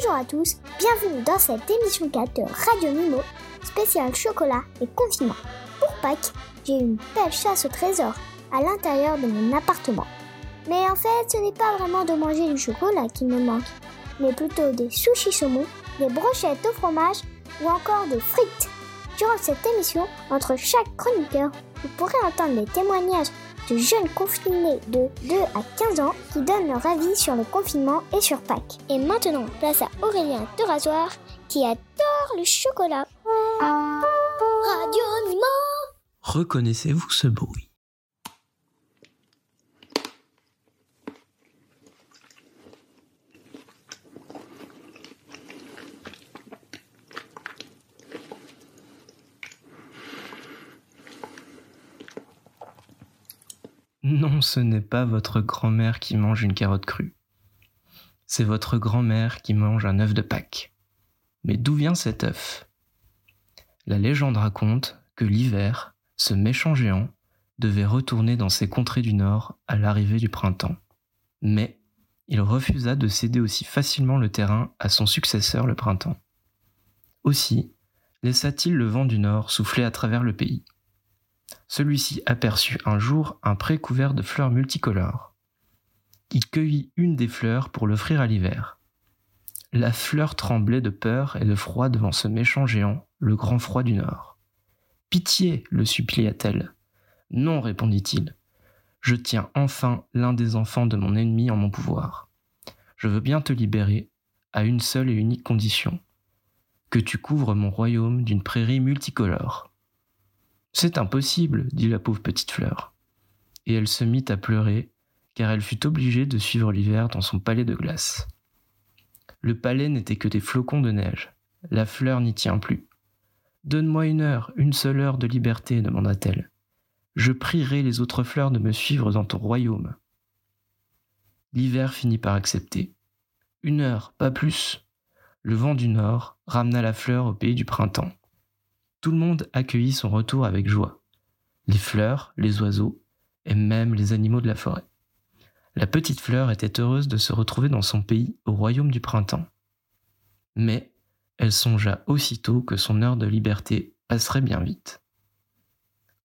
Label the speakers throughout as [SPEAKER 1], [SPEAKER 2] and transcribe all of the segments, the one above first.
[SPEAKER 1] Bonjour à tous, bienvenue dans cette émission 4 de Radio Mimo, spéciale chocolat et confinement. Pour Pâques, j'ai une belle chasse au trésor à l'intérieur de mon appartement. Mais en fait, ce n'est pas vraiment de manger du chocolat qui me manque, mais plutôt des sushis saumon, des brochettes au fromage ou encore des frites. Durant cette émission, entre chaque chroniqueur, vous pourrez entendre les témoignages de jeunes confinés de 2 à 15 ans qui donnent leur avis sur le confinement et sur Pâques. Et maintenant, place à Aurélien de Rasoir qui adore le chocolat. Radio
[SPEAKER 2] Reconnaissez-vous ce bruit? Non, ce n'est pas votre grand-mère qui mange une carotte crue. C'est votre grand-mère qui mange un œuf de Pâques. Mais d'où vient cet œuf? La légende raconte que l'hiver, ce méchant géant, devait retourner dans ses contrées du Nord à l'arrivée du printemps. Mais il refusa de céder aussi facilement le terrain à son successeur le printemps. Aussi laissa-t-il le vent du Nord souffler à travers le pays. Celui-ci aperçut un jour un pré couvert de fleurs multicolores. Il cueillit une des fleurs pour l'offrir à l'hiver. La fleur tremblait de peur et de froid devant ce méchant géant, le grand froid du Nord. Pitié, le supplia-t-elle. Non, répondit-il. Je tiens enfin l'un des enfants de mon ennemi en mon pouvoir. Je veux bien te libérer, à une seule et unique condition que tu couvres mon royaume d'une prairie multicolore. C'est impossible, dit la pauvre petite fleur. Et elle se mit à pleurer, car elle fut obligée de suivre l'hiver dans son palais de glace. Le palais n'était que des flocons de neige. La fleur n'y tient plus. Donne-moi une heure, une seule heure de liberté, demanda-t-elle. Je prierai les autres fleurs de me suivre dans ton royaume. L'hiver finit par accepter. Une heure, pas plus. Le vent du nord ramena la fleur au pays du printemps. Tout le monde accueillit son retour avec joie. Les fleurs, les oiseaux, et même les animaux de la forêt. La petite fleur était heureuse de se retrouver dans son pays, au royaume du printemps. Mais elle songea aussitôt que son heure de liberté passerait bien vite.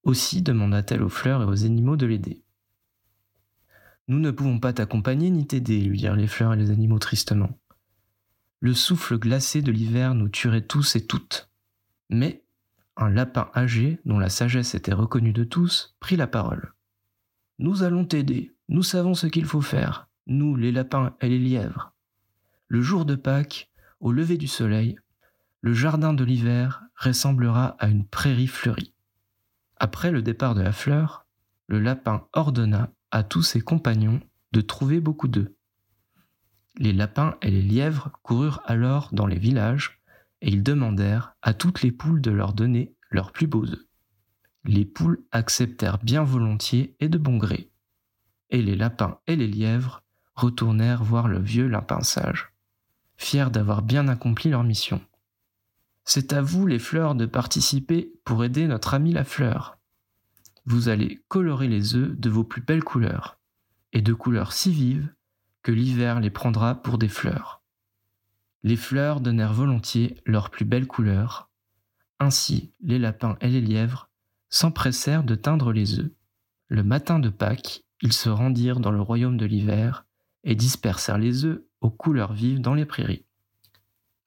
[SPEAKER 2] Aussi demanda-t-elle aux fleurs et aux animaux de l'aider. Nous ne pouvons pas t'accompagner ni t'aider, lui dirent les fleurs et les animaux tristement. Le souffle glacé de l'hiver nous tuerait tous et toutes. Mais un lapin âgé, dont la sagesse était reconnue de tous, prit la parole. Nous allons t'aider, nous savons ce qu'il faut faire, nous les lapins et les lièvres. Le jour de Pâques, au lever du soleil, le jardin de l'hiver ressemblera à une prairie fleurie. Après le départ de la fleur, le lapin ordonna à tous ses compagnons de trouver beaucoup d'œufs. Les lapins et les lièvres coururent alors dans les villages et ils demandèrent à toutes les poules de leur donner leurs plus beaux œufs. Les poules acceptèrent bien volontiers et de bon gré, et les lapins et les lièvres retournèrent voir le vieux lapin sage, fiers d'avoir bien accompli leur mission. C'est à vous, les fleurs, de participer pour aider notre ami la fleur. Vous allez colorer les œufs de vos plus belles couleurs, et de couleurs si vives que l'hiver les prendra pour des fleurs. Les fleurs donnèrent volontiers leurs plus belles couleurs. Ainsi, les lapins et les lièvres s'empressèrent de teindre les œufs. Le matin de Pâques, ils se rendirent dans le royaume de l'hiver et dispersèrent les œufs aux couleurs vives dans les prairies.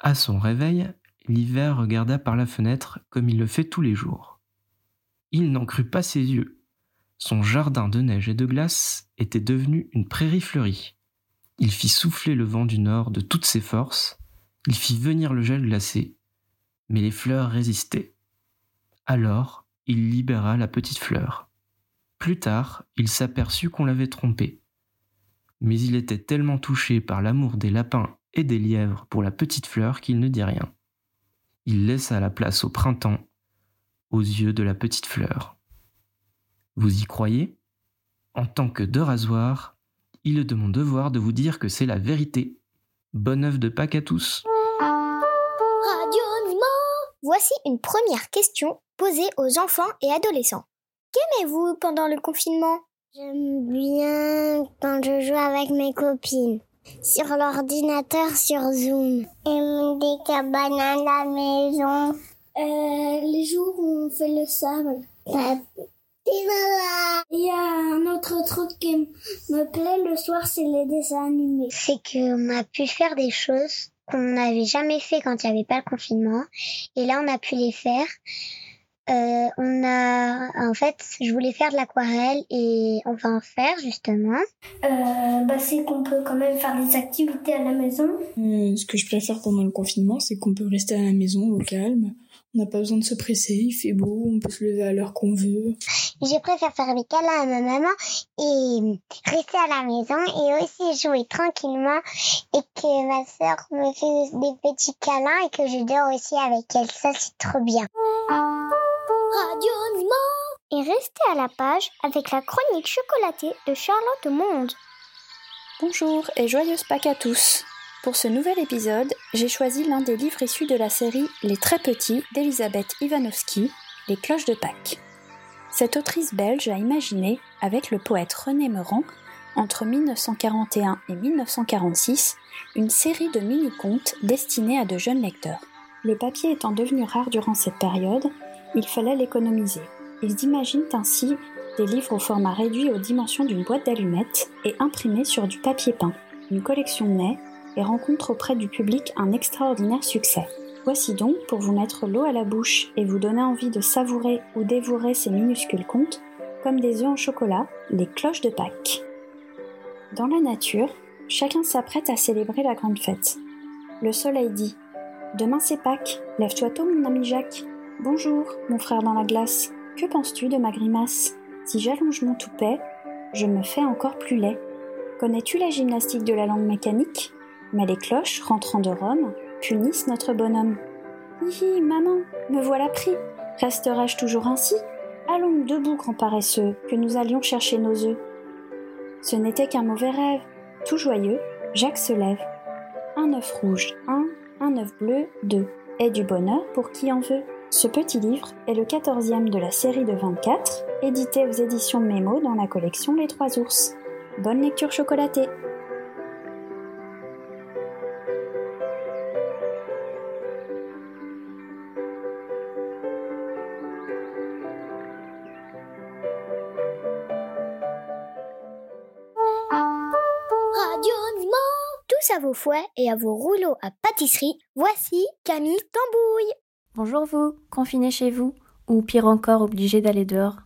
[SPEAKER 2] À son réveil, l'hiver regarda par la fenêtre comme il le fait tous les jours. Il n'en crut pas ses yeux. Son jardin de neige et de glace était devenu une prairie fleurie. Il fit souffler le vent du nord de toutes ses forces, il fit venir le gel glacé, mais les fleurs résistaient. Alors, il libéra la petite fleur. Plus tard, il s'aperçut qu'on l'avait trompé. Mais il était tellement touché par l'amour des lapins et des lièvres pour la petite fleur qu'il ne dit rien. Il laissa la place au printemps aux yeux de la petite fleur. Vous y croyez? En tant que de rasoir, il est de mon devoir de vous dire que c'est la vérité. Bonne œuvre de Pâques à tous.
[SPEAKER 1] Voici une première question posée aux enfants et adolescents. Qu'aimez-vous pendant le confinement?
[SPEAKER 3] J'aime bien quand je joue avec mes copines.
[SPEAKER 1] Sur l'ordinateur, sur Zoom. Et des cabanes à la maison.
[SPEAKER 3] Euh, les jours où on fait le sable. Il y a un autre truc qui me plaît le soir, c'est les dessins animés.
[SPEAKER 1] C'est qu'on a pu faire des choses qu'on n'avait jamais fait quand il n'y avait pas le confinement. Et là, on a pu les faire. Euh, on a, en fait, je voulais faire de l'aquarelle et on va en faire justement.
[SPEAKER 3] Euh, bah, c'est qu'on peut quand même faire des activités à la maison.
[SPEAKER 4] Euh, ce que je préfère pendant le confinement, c'est qu'on peut rester à la maison au calme. On n'a pas besoin de se presser, il fait beau, on peut se lever à l'heure qu'on veut.
[SPEAKER 1] Je préfère faire des câlins à ma maman et rester à la maison et aussi jouer tranquillement et que ma soeur me fait des petits câlins et que je dors aussi avec elle. Ça, c'est trop bien. Radio Et restez à la page avec la chronique chocolatée de Charlotte Monde.
[SPEAKER 5] Bonjour et joyeuse Pâques à tous. Pour ce nouvel épisode, j'ai choisi l'un des livres issus de la série Les Très Petits d'Elisabeth Ivanovski, Les Cloches de Pâques. Cette autrice belge a imaginé, avec le poète René Meurant, entre 1941 et 1946, une série de mini-contes destinés à de jeunes lecteurs. Le papier étant devenu rare durant cette période, il fallait l'économiser. Ils imaginent ainsi des livres au format réduit aux dimensions d'une boîte d'allumettes et imprimés sur du papier peint. Une collection naît et rencontre auprès du public un extraordinaire succès. Voici donc, pour vous mettre l'eau à la bouche et vous donner envie de savourer ou dévorer ces minuscules contes, comme des œufs en chocolat, les cloches de Pâques. Dans la nature, chacun s'apprête à célébrer la grande fête. Le soleil dit Demain c'est Pâques, lève-toi tôt mon ami Jacques. Bonjour, mon frère dans la glace. Que penses-tu de ma grimace? Si j'allonge mon toupet, je me fais encore plus laid. Connais-tu la gymnastique de la langue mécanique? Mais les cloches, rentrant de Rome, punissent notre bonhomme. Hihi, maman, me voilà pris. Resterai-je toujours ainsi? Allons debout, grand paresseux, que nous allions chercher nos œufs. Ce n'était qu'un mauvais rêve. Tout joyeux, Jacques se lève. Un œuf rouge, un, un œuf bleu, deux. Et du bonheur pour qui en veut. Ce petit livre est le quatorzième de la série de 24, édité aux éditions Mémo dans la collection Les Trois Ours. Bonne lecture chocolatée
[SPEAKER 1] fouets et à vos rouleaux à pâtisserie, voici Camille Tambouille.
[SPEAKER 6] Bonjour vous, confinés chez vous, ou pire encore obligés d'aller dehors.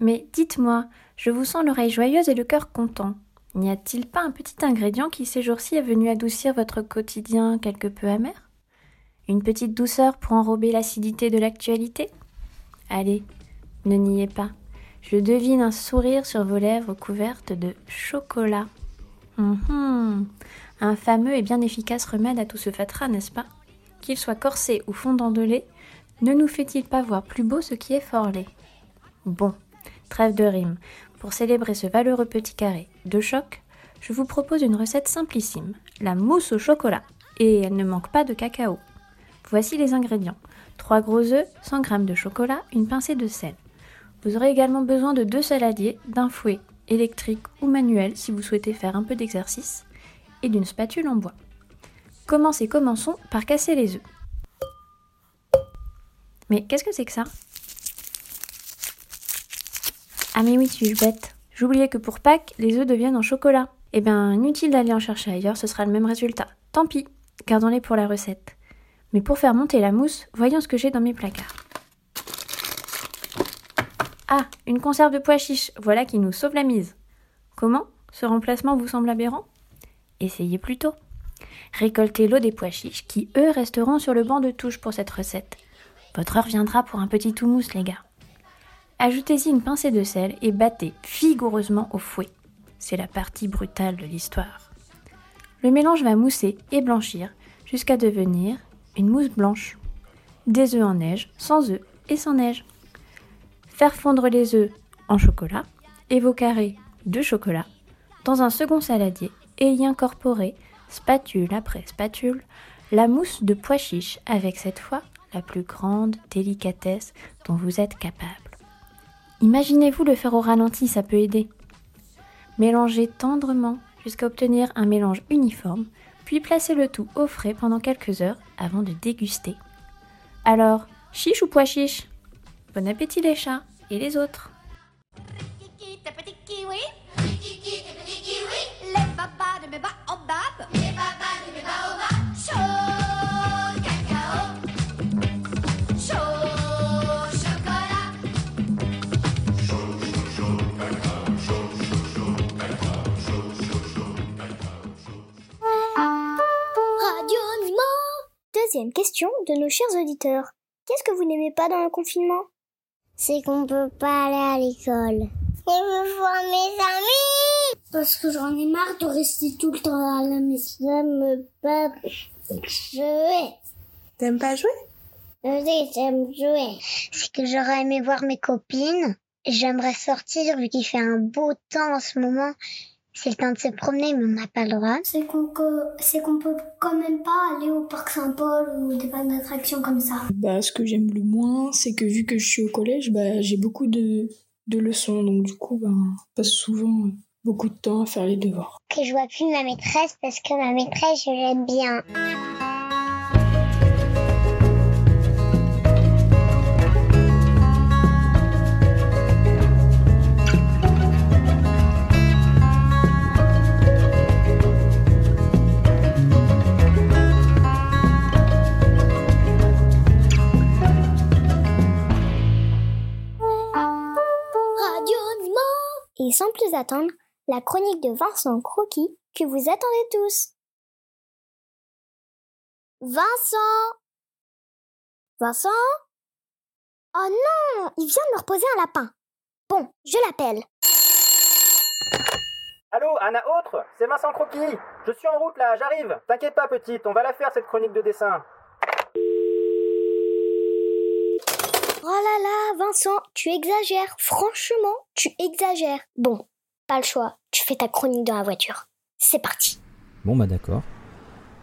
[SPEAKER 6] Mais dites-moi, je vous sens l'oreille joyeuse et le cœur content. N'y a-t-il pas un petit ingrédient qui ces jours-ci est venu adoucir votre quotidien quelque peu amer? Une petite douceur pour enrober l'acidité de l'actualité? Allez, ne niez pas. Je devine un sourire sur vos lèvres couvertes de chocolat. Hum un fameux et bien efficace remède à tout ce fatras, n'est-ce pas? Qu'il soit corsé ou fondant de lait, ne nous fait-il pas voir plus beau ce qui est fort laid Bon, trêve de rime. Pour célébrer ce valeureux petit carré de choc, je vous propose une recette simplissime, la mousse au chocolat. Et elle ne manque pas de cacao. Voici les ingrédients. 3 gros œufs, 100 g de chocolat, une pincée de sel. Vous aurez également besoin de deux saladiers, d'un fouet électrique ou manuel si vous souhaitez faire un peu d'exercice, et d'une spatule en bois. Commencez, commençons par casser les œufs. Mais qu'est-ce que c'est que ça? Ah mais oui, suis-je bête. J'oubliais que pour Pâques, les œufs deviennent en chocolat. Eh bien, inutile d'aller en chercher ailleurs, ce sera le même résultat. Tant pis, gardons-les pour la recette. Mais pour faire monter la mousse, voyons ce que j'ai dans mes placards. Ah, une conserve de pois chiches, voilà qui nous sauve la mise. Comment Ce remplacement vous semble aberrant? Essayez plutôt. Récoltez l'eau des pois chiches qui, eux, resteront sur le banc de touche pour cette recette. Votre heure viendra pour un petit houmous, les gars. Ajoutez-y une pincée de sel et battez vigoureusement au fouet. C'est la partie brutale de l'histoire. Le mélange va mousser et blanchir jusqu'à devenir une mousse blanche. Des œufs en neige, sans œufs et sans neige. Faire fondre les œufs en chocolat et vos carrés de chocolat dans un second saladier et y incorporer, spatule après spatule, la mousse de pois chiche avec cette fois la plus grande délicatesse dont vous êtes capable. Imaginez-vous le faire au ralenti, ça peut aider. Mélangez tendrement jusqu'à obtenir un mélange uniforme, puis placez le tout au frais pendant quelques heures avant de déguster. Alors, chiche ou pois chiche? Bon appétit les chats et les autres.
[SPEAKER 1] Deuxième question de nos chers auditeurs. Qu'est-ce que vous n'aimez pas dans le confinement?
[SPEAKER 3] C'est qu'on peut pas aller à l'école. Je veux voir mes amis Parce que j'en ai marre de rester tout le temps à la maison. J'aime pas jouer.
[SPEAKER 4] T'aimes pas jouer?
[SPEAKER 3] Oui, j'aime jouer. C'est que j'aurais aimé voir mes copines. J'aimerais sortir vu qu'il fait un beau temps en ce moment. C'est le temps de se promener, mais on n'a pas le droit. C'est qu'on c'est qu'on peut quand même pas aller au parc Saint-Paul ou des parcs d'attractions comme ça.
[SPEAKER 4] Bah, ce que j'aime le moins, c'est que vu que je suis au collège, bah, j'ai beaucoup de, de leçons, donc du coup, bah, je passe souvent euh, beaucoup de temps à faire les devoirs.
[SPEAKER 3] Que je vois plus ma maîtresse parce que ma maîtresse, je l'aime bien.
[SPEAKER 1] Sans plus attendre, la chronique de Vincent Croquis que vous attendez tous. Vincent Vincent Oh non Il vient de me reposer un lapin. Bon, je l'appelle.
[SPEAKER 7] Allô, Anna Autre? C'est Vincent Croquis Je suis en route là, j'arrive T'inquiète pas petite, on va la faire cette chronique de dessin.
[SPEAKER 1] Oh là là, Vincent, tu exagères. Franchement, tu exagères. Bon, pas le choix. Tu fais ta chronique dans la voiture. C'est parti.
[SPEAKER 8] Bon bah d'accord.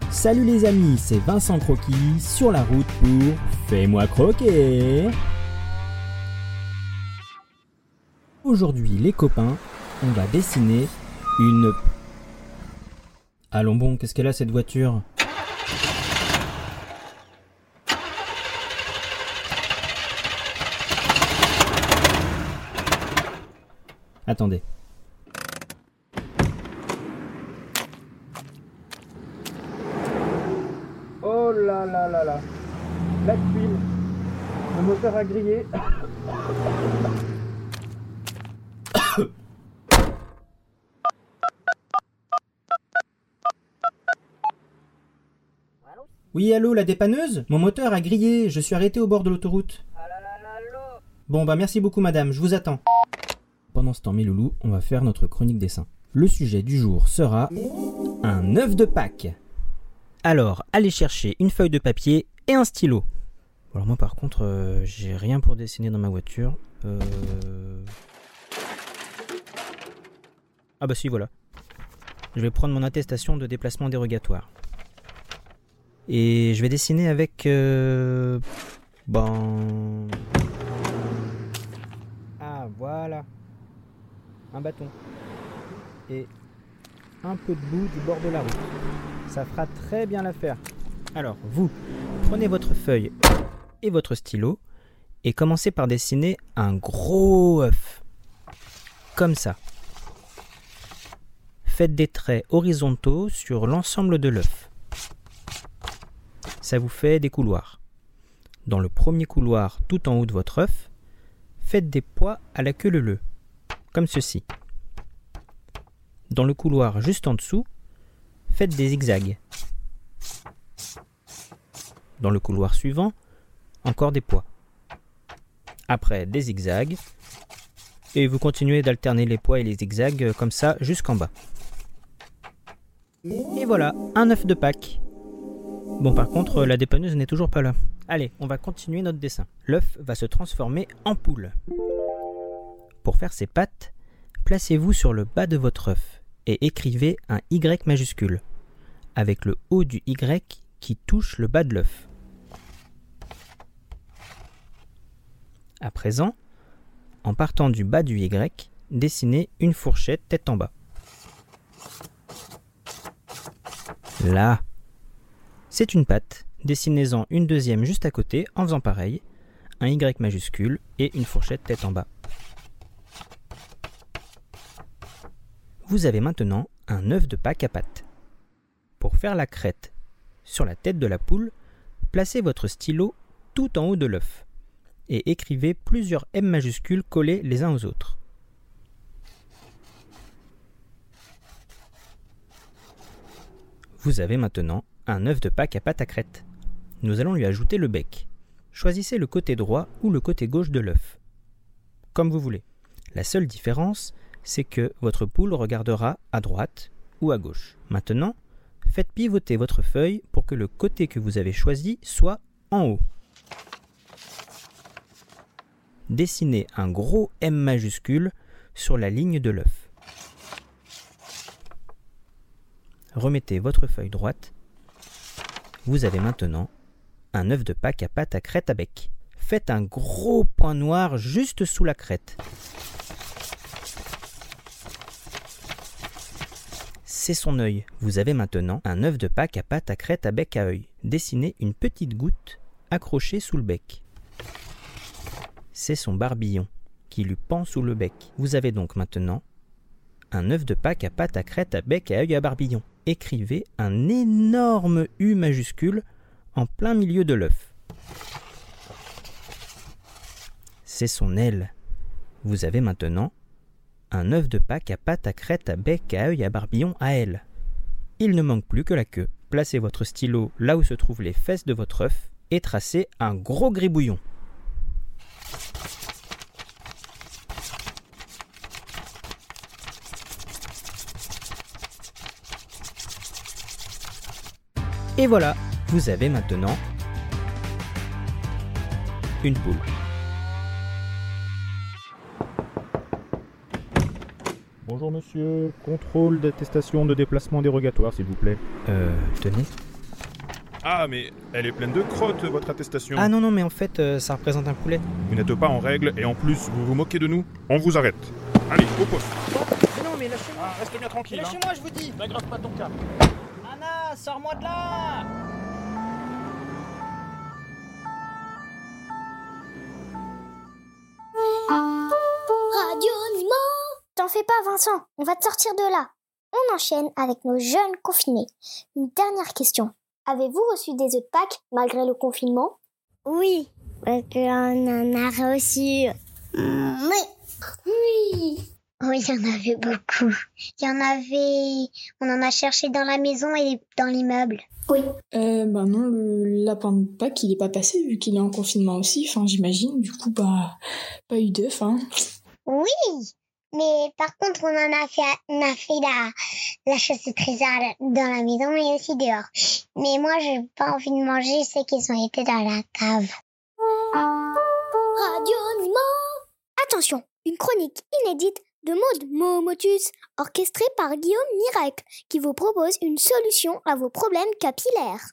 [SPEAKER 8] Salut les amis, c'est Vincent Croquis sur la route pour Fais-moi croquer. Aujourd'hui les copains, on va dessiner une... Allons bon, qu'est-ce qu'elle a cette voiture? Attendez.
[SPEAKER 7] Oh là là là là. La tuile. Le moteur a grillé
[SPEAKER 8] Oui, allô, la dépanneuse? Mon moteur a grillé, je suis arrêté au bord de l'autoroute. Bon, bah merci beaucoup, madame, je vous attends. Pendant ce temps, mes loulous, on va faire notre chronique dessin. Le sujet du jour sera un œuf de Pâques. Alors, allez chercher une feuille de papier et un stylo. Alors moi, par contre, euh, j'ai rien pour dessiner dans ma voiture. Euh... Ah bah si, voilà. Je vais prendre mon attestation de déplacement dérogatoire. Et je vais dessiner avec... Euh... Ben... Ah, voilà. Un bâton. Et un peu de boue du bord de la route. Ça fera très bien l'affaire. Alors, vous, prenez votre feuille et votre stylo et commencez par dessiner un gros œuf. Comme ça. Faites des traits horizontaux sur l'ensemble de l'œuf. Ça vous fait des couloirs. Dans le premier couloir tout en haut de votre œuf, faites des poids à la queue leu comme ceci. Dans le couloir juste en dessous, faites des zigzags. Dans le couloir suivant, encore des poids. Après des zigzags, et vous continuez d'alterner les poids et les zigzags comme ça jusqu'en bas. Et voilà, un œuf de Pâques. Bon, par contre, la dépanneuse n'est toujours pas là. Allez, on va continuer notre dessin. L'œuf va se transformer en poule. Pour faire ses pattes, placez-vous sur le bas de votre œuf et écrivez un Y majuscule, avec le haut du Y qui touche le bas de l'œuf. À présent, en partant du bas du Y, dessinez une fourchette tête en bas. Là. C'est une patte. Dessinez-en une deuxième juste à côté en faisant pareil. Un Y majuscule et une fourchette tête en bas. Vous avez maintenant un œuf de Pâques à pattes. Pour faire la crête sur la tête de la poule, placez votre stylo tout en haut de l'œuf et écrivez plusieurs M majuscules collés les uns aux autres. Vous avez maintenant un œuf de Pâques à pâte à crête. Nous allons lui ajouter le bec. Choisissez le côté droit ou le côté gauche de l'œuf. Comme vous voulez. La seule différence, c'est que votre poule regardera à droite ou à gauche. Maintenant, faites pivoter votre feuille pour que le côté que vous avez choisi soit en haut. Dessinez un gros M majuscule sur la ligne de l'œuf. remettez votre feuille droite. Vous avez maintenant un œuf de Pâques à pâte à crête à bec. Faites un gros point noir juste sous la crête. C'est son œil. Vous avez maintenant un œuf de Pâques à pâte à crête à bec à œil. Dessinez une petite goutte accrochée sous le bec. C'est son barbillon qui lui pend sous le bec. Vous avez donc maintenant un œuf de Pâques à pâte à crête à bec à œil à barbillon écrivez un énorme U majuscule en plein milieu de l'œuf. C'est son aile. Vous avez maintenant un œuf de Pâques à pattes à crête à bec à œil à barbillon à aile. Il ne manque plus que la queue. Placez votre stylo là où se trouvent les fesses de votre œuf et tracez un gros gribouillon. Et voilà, vous avez maintenant une poule.
[SPEAKER 9] Bonjour monsieur, contrôle d'attestation de déplacement dérogatoire s'il vous plaît.
[SPEAKER 8] Euh, tenez.
[SPEAKER 9] Ah mais elle est pleine de crottes votre attestation.
[SPEAKER 8] Ah non non mais en fait euh, ça représente un poulet.
[SPEAKER 9] Vous n'êtes pas en règle et en plus vous vous moquez de nous. On vous arrête. Allez, au poste.
[SPEAKER 7] Mais non mais lâchez-moi.
[SPEAKER 9] Ah, reste bien tranquille. hein.
[SPEAKER 7] Lâchez-moi je vous dis.
[SPEAKER 9] N'aggrave pas ton cas.
[SPEAKER 7] Anna, sors-moi de là
[SPEAKER 1] fais pas, Vincent, on va te sortir de là. On enchaîne avec nos jeunes confinés. Une dernière question. Avez-vous reçu des œufs de Pâques malgré le confinement?
[SPEAKER 3] Oui, parce qu'on en a reçu. Oui.
[SPEAKER 1] Oui.
[SPEAKER 3] Oui, il y en avait beaucoup. Il y en avait. On en a cherché dans la maison et dans l'immeuble.
[SPEAKER 1] Oui.
[SPEAKER 4] Euh, bah non, le lapin de Pâques, il est pas passé vu qu'il est en confinement aussi, enfin j'imagine. Du coup, bah, pas eu d'œuf, hein.
[SPEAKER 3] Oui, mais par contre, on en a fait, on a fait la, la chasse au trésor dans la maison et aussi dehors. Mais moi, j'ai pas envie de manger ceux qui ont été dans la cave.
[SPEAKER 1] Radio Attention, une chronique inédite de Maud Momotus, orchestrée par Guillaume Miracle, qui vous propose une solution à vos problèmes capillaires.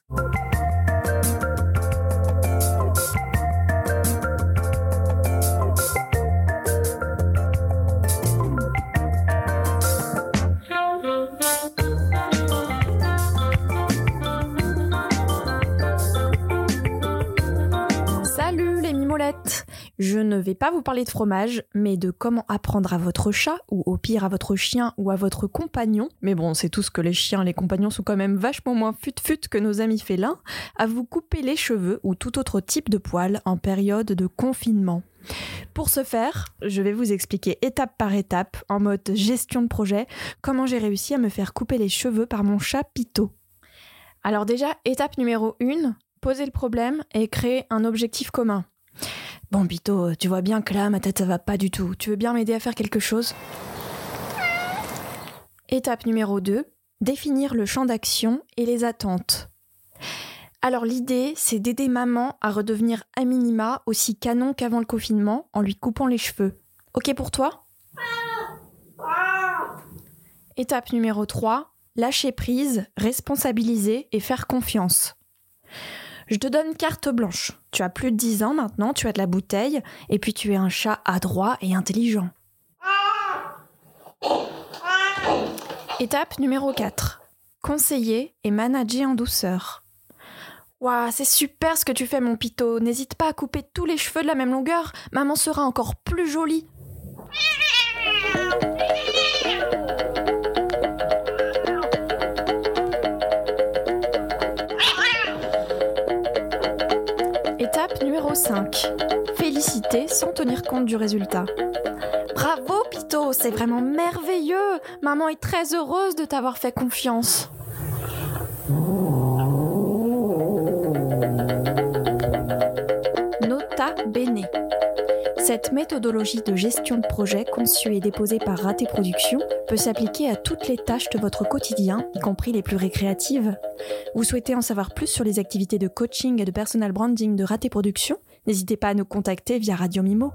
[SPEAKER 10] Je ne vais pas vous parler de fromage, mais de comment apprendre à votre chat, ou au pire à votre chien ou à votre compagnon, mais bon, c'est tout ce que les chiens, les compagnons sont quand même vachement moins fut-fut que nos amis félins, à vous couper les cheveux ou tout autre type de poils en période de confinement. Pour ce faire, je vais vous expliquer étape par étape, en mode gestion de projet, comment j'ai réussi à me faire couper les cheveux par mon chat Pito. Alors déjà, étape numéro 1, poser le problème et créer un objectif commun. Bon, Pito, tu vois bien que là, ma tête, ça va pas du tout. Tu veux bien m'aider à faire quelque chose? Étape numéro 2, définir le champ d'action et les attentes. Alors l'idée, c'est d'aider maman à redevenir à minima aussi canon qu'avant le confinement en lui coupant les cheveux. Ok pour toi? Étape numéro 3, lâcher prise, responsabiliser et faire confiance. Je te donne carte blanche. Tu as plus de 10 ans maintenant, tu as de la bouteille, et puis tu es un chat adroit et intelligent. Étape numéro 4. conseiller et manager en douceur. Waouh, c'est super ce que tu fais, mon pito. N'hésite pas à couper tous les cheveux de la même longueur. Maman sera encore plus jolie. Numéro 5. Féliciter sans tenir compte du résultat. Bravo, Pito, c'est vraiment merveilleux. Maman est très heureuse de t'avoir fait confiance. Nota Bene. Cette méthodologie de gestion de projet conçue et déposée par Raté Productions peut s'appliquer à toutes les tâches de votre quotidien, y compris les plus récréatives. Vous souhaitez en savoir plus sur les activités de coaching et de personal branding de Raté Productions? N'hésitez pas à nous contacter via Radio Mimo.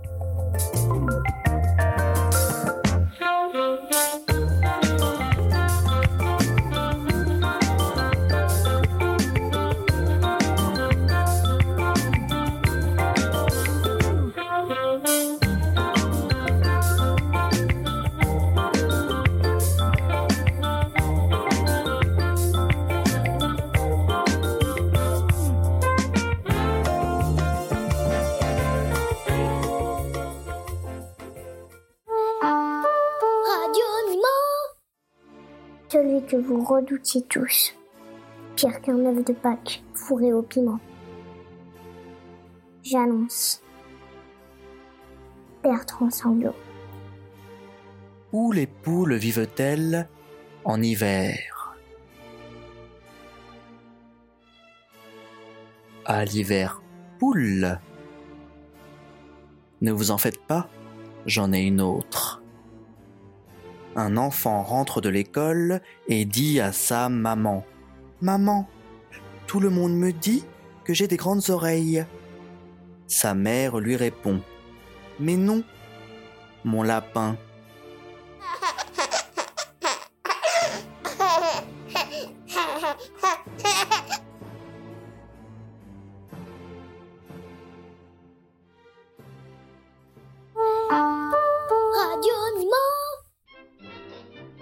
[SPEAKER 1] Vous redoutiez tous, pire qu'un œuf de Pâques fourré au piment. J'annonce. Bertrand Sanglot.
[SPEAKER 11] Où les poules vivent-elles en hiver? À l'hiver, poule. Ne vous en faites pas, j'en ai une autre un enfant rentre de l'école et dit à sa maman Maman, tout le monde me dit que j'ai des grandes oreilles. Sa mère lui répond Mais non, mon lapin.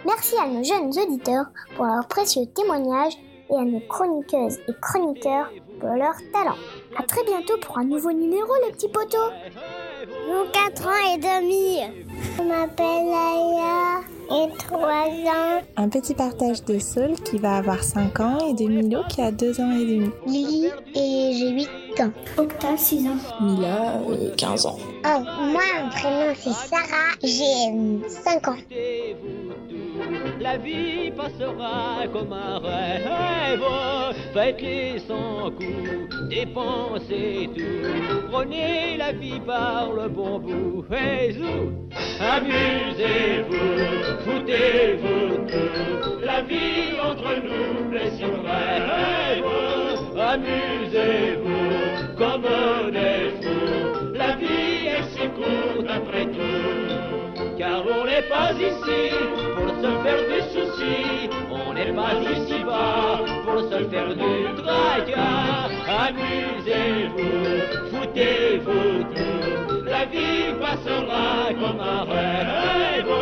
[SPEAKER 1] Merci à nos jeunes auditeurs pour leurs précieux témoignages et à nos chroniqueuses et chroniqueurs pour leur talent. À très bientôt pour un nouveau numéro, les petits poteaux.
[SPEAKER 3] Nous 4 ans et demi. Je m'appelle Aya et 3 ans.
[SPEAKER 12] Un petit partage de Saul qui va avoir 5 ans et de Milo qui a 2 ans et demi.
[SPEAKER 3] Lily et j'ai 8 ans.
[SPEAKER 1] Octa, 6 ans.
[SPEAKER 4] Mila, 15 ans.
[SPEAKER 3] Oh, moi, mon prénom c'est Sarah, j'ai 5 ans
[SPEAKER 13] la vie passera comme un rêve. Faites-les sans coup, dépensez tout. Prenez la vie par le bon bout. Et amusez-vous, foutez-vous tout. La vie entre nous rêve. Amusez-vous comme fous. N'est pas ici pour se faire des soucis. On n'est pas ici bas pour se faire du tracas. Amusez-vous, foutez-vous tout. La vie passera comme un rêve.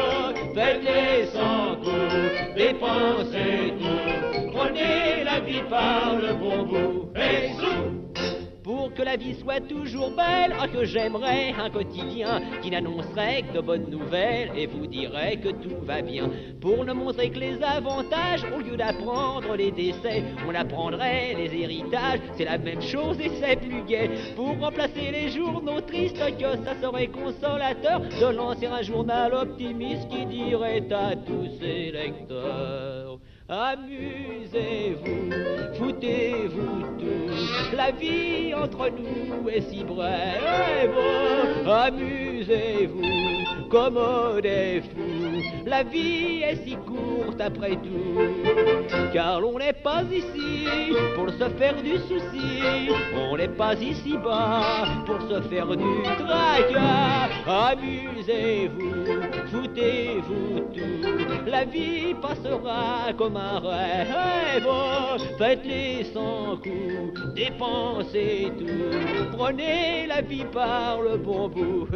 [SPEAKER 13] Faites-les sans coup, dépensez tout. Prenez la vie par le bon bout. Et pour que la vie soit toujours belle, ah que j'aimerais un quotidien qui n'annoncerait que de bonnes nouvelles et vous dirait que tout va bien. Pour ne montrer que les avantages, au lieu d'apprendre les décès, on apprendrait les héritages, c'est la même chose et c'est plus gai. Pour remplacer les journaux tristes, que ça serait consolateur de lancer un journal optimiste qui dirait à tous ses lecteurs. Amusez-vous, foutez-vous tout. La vie entre nous est si brève. Amusez-vous, comme des fous. La vie est si courte après tout. Car l'on n'est pas ici pour se faire du souci. On n'est pas ici bas pour se faire du tracas. Amusez-vous, foutez-vous tout. La vie passera comme un rêve. Faites-les sans coup, dépensez tout. Prenez la vie par le bon bout.